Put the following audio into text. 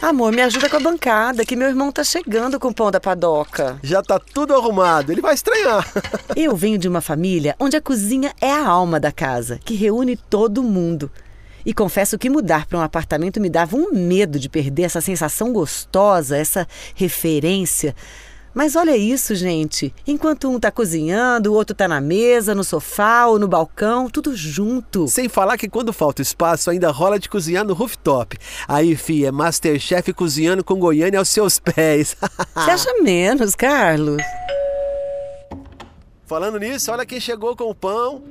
Amor, me ajuda com a bancada, que meu irmão tá chegando com o pão da padoca. Já tá tudo arrumado, ele vai estranhar. Eu venho de uma família onde a cozinha é a alma da casa, que reúne todo mundo. E confesso que mudar para um apartamento me dava um medo de perder essa sensação gostosa, essa referência. Mas olha isso, gente. Enquanto um tá cozinhando, o outro tá na mesa, no sofá ou no balcão, tudo junto. Sem falar que quando falta espaço, ainda rola de cozinhar no rooftop. Aí, fi, é Masterchef cozinhando com Goiânia aos seus pés. Você acha menos, Carlos? Falando nisso, olha quem chegou com o pão.